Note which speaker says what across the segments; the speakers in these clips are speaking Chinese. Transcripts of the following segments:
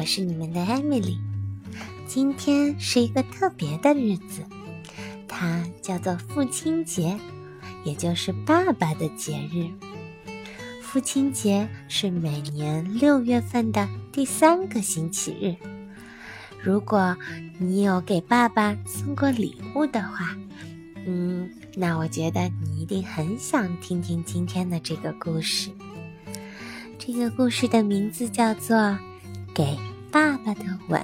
Speaker 1: 我是你们的 Emily。今天是一个特别的日子，它叫做父亲节，也就是爸爸的节日。父亲节是每年六月份的第三个星期日。如果你有给爸爸送过礼物的话，嗯，那我觉得你一定很想听听今天的这个故事。这个故事的名字叫做《给爸爸的吻》。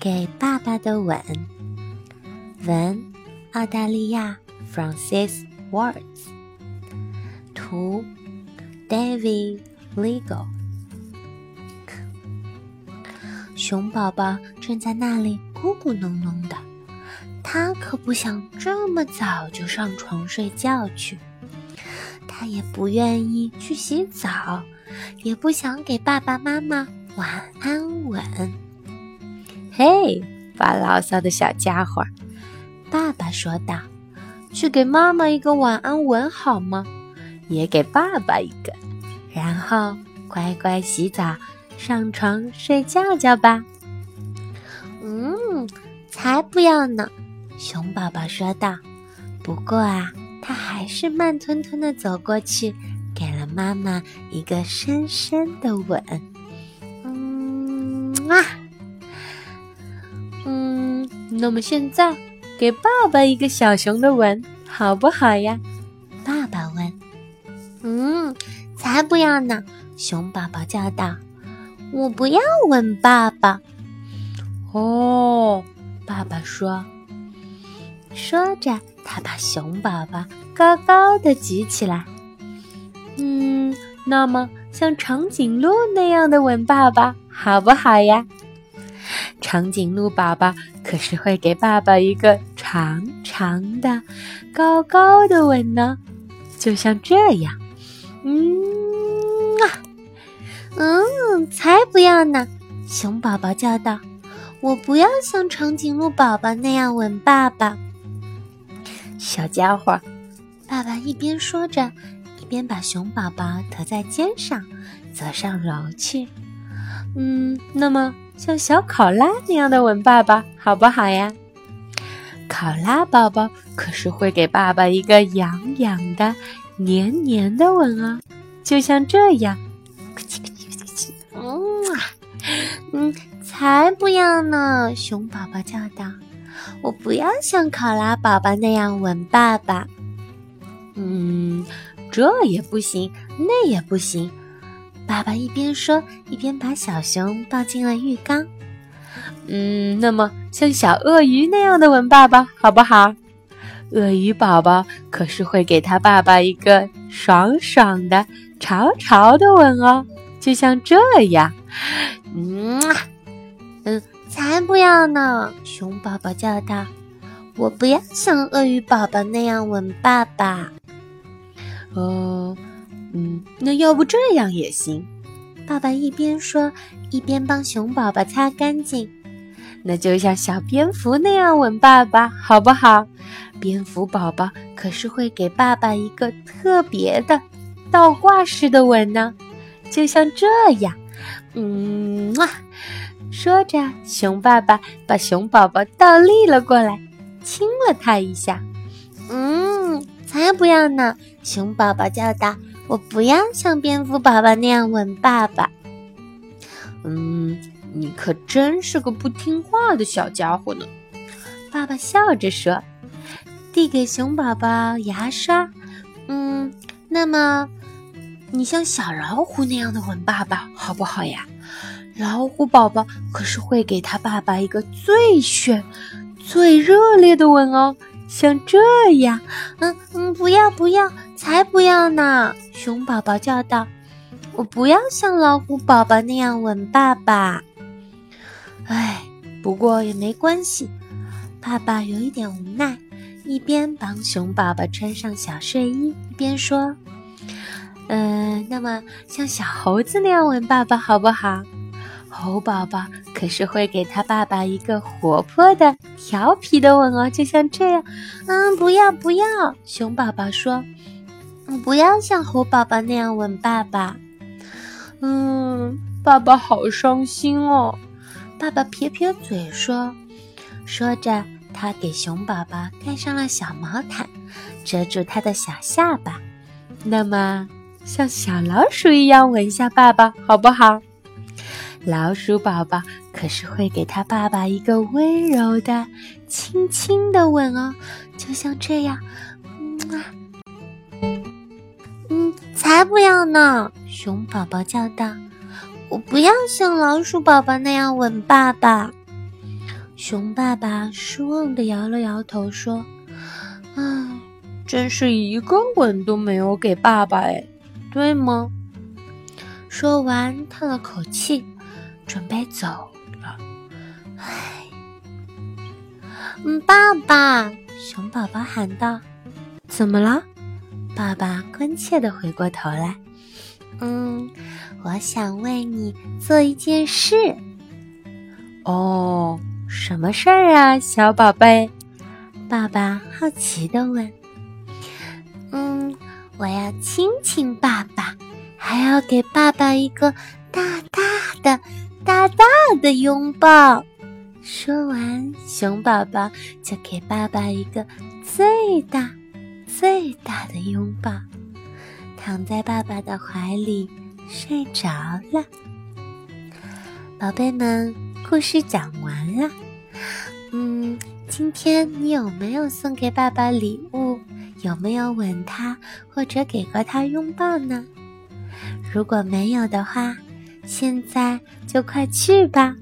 Speaker 1: 给爸爸的吻，文，澳大利亚，Francis Words，图，David Legal。熊宝宝正在那里咕咕哝哝的，他可不想这么早就上床睡觉去。他也不愿意去洗澡，也不想给爸爸妈妈晚安吻。
Speaker 2: 嘿，发牢骚的小家伙，
Speaker 1: 爸爸说道：“
Speaker 2: 去给妈妈一个晚安吻好吗？也给爸爸一个，然后乖乖洗澡，上床睡觉觉吧。”
Speaker 1: 嗯，才不要呢！熊宝宝说道。不过啊。他还是慢吞吞的走过去，给了妈妈一个深深的吻。嗯啊，
Speaker 2: 嗯，那么现在给爸爸一个小熊的吻，好不好呀？
Speaker 1: 爸爸问。嗯，才不要呢！熊宝宝叫道：“我不要吻爸爸。”
Speaker 2: 哦，爸爸说。
Speaker 1: 说着，他把熊宝宝高高的举起来。
Speaker 2: 嗯，那么像长颈鹿那样的吻爸爸好不好呀？长颈鹿宝宝可是会给爸爸一个长长的、高高的吻呢，就像这样。
Speaker 1: 嗯啊，嗯，才不要呢！熊宝宝叫道：“我不要像长颈鹿宝宝那样吻爸爸。”
Speaker 2: 小家伙，
Speaker 1: 爸爸一边说着，一边把熊宝宝驮在肩上，走上楼去。
Speaker 2: 嗯，那么像小考拉那样的吻爸爸好不好呀？考拉宝宝可是会给爸爸一个痒痒的、黏黏的吻哦，就像这样。
Speaker 1: 嗯啊，嗯，才不要呢！熊宝宝叫道。我不要像考拉宝宝那样吻爸爸。
Speaker 2: 嗯，这也不行，那也不行。
Speaker 1: 爸爸一边说，一边把小熊抱进了浴缸。
Speaker 2: 嗯，那么像小鳄鱼那样的吻爸爸好不好？鳄鱼宝宝可是会给他爸爸一个爽爽的、潮潮的吻哦，就像这样。
Speaker 1: 嗯，才不要呢！熊宝宝叫道：“我不要像鳄鱼宝宝那样吻爸爸。”
Speaker 2: 哦，嗯，那要不这样也行。
Speaker 1: 爸爸一边说，一边帮熊宝宝擦干净。
Speaker 2: 那就像小蝙蝠那样吻爸爸，好不好？蝙蝠宝宝可是会给爸爸一个特别的倒挂式的吻呢，就像这样。嗯啊。说着，熊爸爸把熊宝宝倒立了过来，亲了他一下。
Speaker 1: 嗯，才不要呢！熊宝宝叫道：“我不要像蝙蝠宝宝那样吻爸爸。”
Speaker 2: 嗯，你可真是个不听话的小家伙呢。
Speaker 1: 爸爸笑着说，递给熊宝宝牙刷。嗯，那么你像小老虎那样的吻爸爸好不好呀？
Speaker 2: 老虎宝宝可是会给他爸爸一个最炫、最热烈的吻哦，像这样。
Speaker 1: 嗯嗯，不要不要，才不要呢！熊宝宝叫道：“我不要像老虎宝宝那样吻爸爸。”哎，不过也没关系。爸爸有一点无奈，一边帮熊宝宝穿上小睡衣，一边说：“嗯，那么像小猴子那样吻爸爸好不好？”猴宝宝可是会给他爸爸一个活泼的、调皮的吻哦，就像这样。嗯，不要不要，熊宝宝说：“不要像猴宝宝那样吻爸爸。”嗯，
Speaker 2: 爸爸好伤心哦。
Speaker 1: 爸爸撇撇嘴说：“说着，他给熊宝宝盖上了小毛毯，遮住他的小下巴。
Speaker 2: 那么，像小老鼠一样吻一下爸爸，好不好？”老鼠宝宝可是会给他爸爸一个温柔的、轻轻的吻哦，就像这样。
Speaker 1: 嗯，才不要呢！熊宝宝叫道。我不要像老鼠宝宝那样吻爸爸。熊爸爸失望的摇了摇头，说：“
Speaker 2: 啊，真是一个吻都没有给爸爸哎，对吗？”
Speaker 1: 说完，叹了口气，准备走了。唉，嗯，爸爸，熊宝宝喊道：“
Speaker 2: 怎么了？”
Speaker 1: 爸爸关切的回过头来。嗯，我想为你做一件事。
Speaker 2: 哦，什么事儿啊，小宝贝？
Speaker 1: 爸爸好奇的问。嗯，我要亲亲爸爸，还要给爸爸一个大大的、大大的拥抱。说完，熊宝宝就给爸爸一个最大、最大的拥抱。躺在爸爸的怀里睡着了，宝贝们，故事讲完了。嗯，今天你有没有送给爸爸礼物？有没有吻他或者给过他拥抱呢？如果没有的话，现在就快去吧。